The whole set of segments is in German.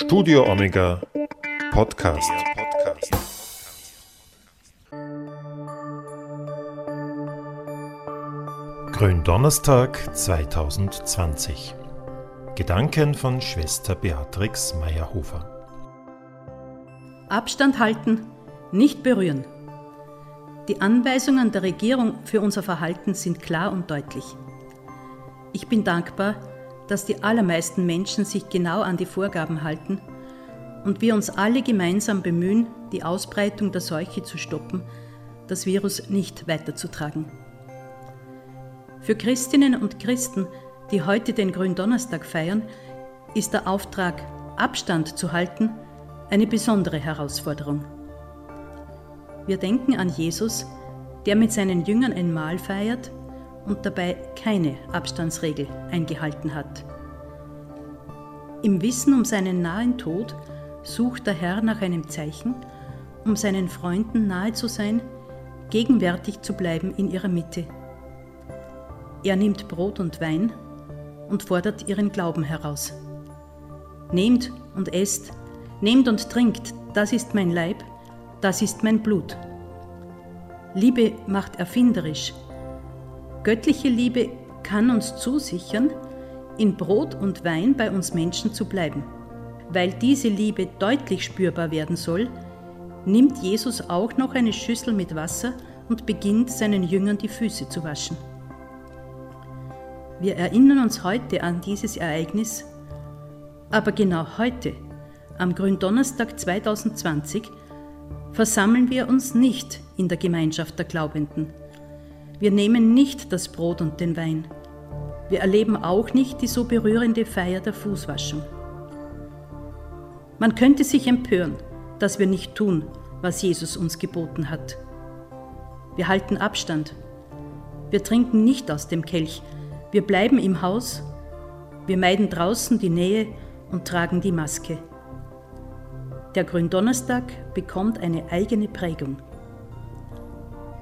Studio Omega Podcast. Gründonnerstag 2020. Gedanken von Schwester Beatrix Meyerhofer. Abstand halten, nicht berühren. Die Anweisungen der Regierung für unser Verhalten sind klar und deutlich. Ich bin dankbar, dass die allermeisten Menschen sich genau an die Vorgaben halten und wir uns alle gemeinsam bemühen, die Ausbreitung der Seuche zu stoppen, das Virus nicht weiterzutragen. Für Christinnen und Christen, die heute den Gründonnerstag feiern, ist der Auftrag, Abstand zu halten, eine besondere Herausforderung. Wir denken an Jesus, der mit seinen Jüngern ein Mahl feiert und dabei keine Abstandsregel eingehalten hat. Im Wissen um seinen nahen Tod sucht der Herr nach einem Zeichen, um seinen Freunden nahe zu sein, gegenwärtig zu bleiben in ihrer Mitte. Er nimmt Brot und Wein und fordert ihren Glauben heraus. Nehmt und esst, nehmt und trinkt, das ist mein Leib, das ist mein Blut. Liebe macht erfinderisch. Göttliche Liebe kann uns zusichern, in Brot und Wein bei uns Menschen zu bleiben. Weil diese Liebe deutlich spürbar werden soll, nimmt Jesus auch noch eine Schüssel mit Wasser und beginnt seinen Jüngern die Füße zu waschen. Wir erinnern uns heute an dieses Ereignis, aber genau heute, am Gründonnerstag 2020, versammeln wir uns nicht in der Gemeinschaft der Glaubenden. Wir nehmen nicht das Brot und den Wein. Wir erleben auch nicht die so berührende Feier der Fußwaschung. Man könnte sich empören, dass wir nicht tun, was Jesus uns geboten hat. Wir halten Abstand. Wir trinken nicht aus dem Kelch. Wir bleiben im Haus. Wir meiden draußen die Nähe und tragen die Maske. Der Gründonnerstag bekommt eine eigene Prägung.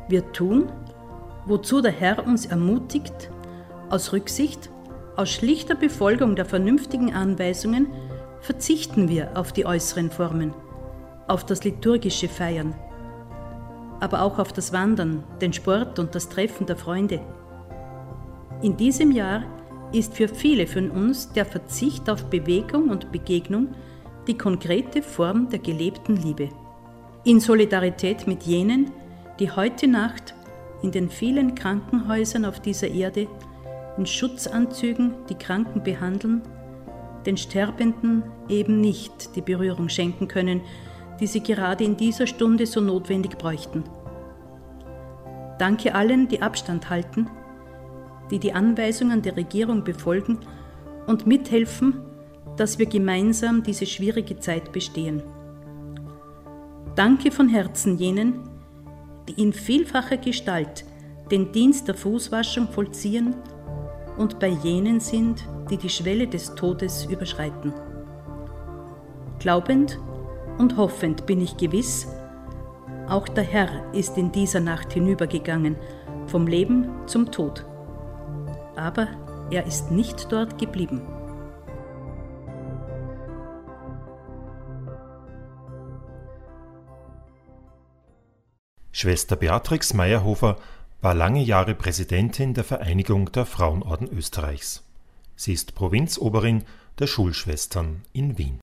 Wir tun, wozu der Herr uns ermutigt, aus Rücksicht, aus schlichter Befolgung der vernünftigen Anweisungen verzichten wir auf die äußeren Formen, auf das liturgische Feiern, aber auch auf das Wandern, den Sport und das Treffen der Freunde. In diesem Jahr ist für viele von uns der Verzicht auf Bewegung und Begegnung die konkrete Form der gelebten Liebe. In Solidarität mit jenen, die heute Nacht in den vielen Krankenhäusern auf dieser Erde in Schutzanzügen die Kranken behandeln, den Sterbenden eben nicht die Berührung schenken können, die sie gerade in dieser Stunde so notwendig bräuchten. Danke allen, die Abstand halten, die die Anweisungen der Regierung befolgen und mithelfen, dass wir gemeinsam diese schwierige Zeit bestehen. Danke von Herzen jenen, die in vielfacher Gestalt den Dienst der Fußwaschung vollziehen und bei jenen sind, die die Schwelle des Todes überschreiten. Glaubend und hoffend bin ich gewiss, auch der Herr ist in dieser Nacht hinübergegangen, vom Leben zum Tod. Aber er ist nicht dort geblieben. Schwester Beatrix Meyerhofer war lange Jahre Präsidentin der Vereinigung der Frauenorden Österreichs. Sie ist Provinzoberin der Schulschwestern in Wien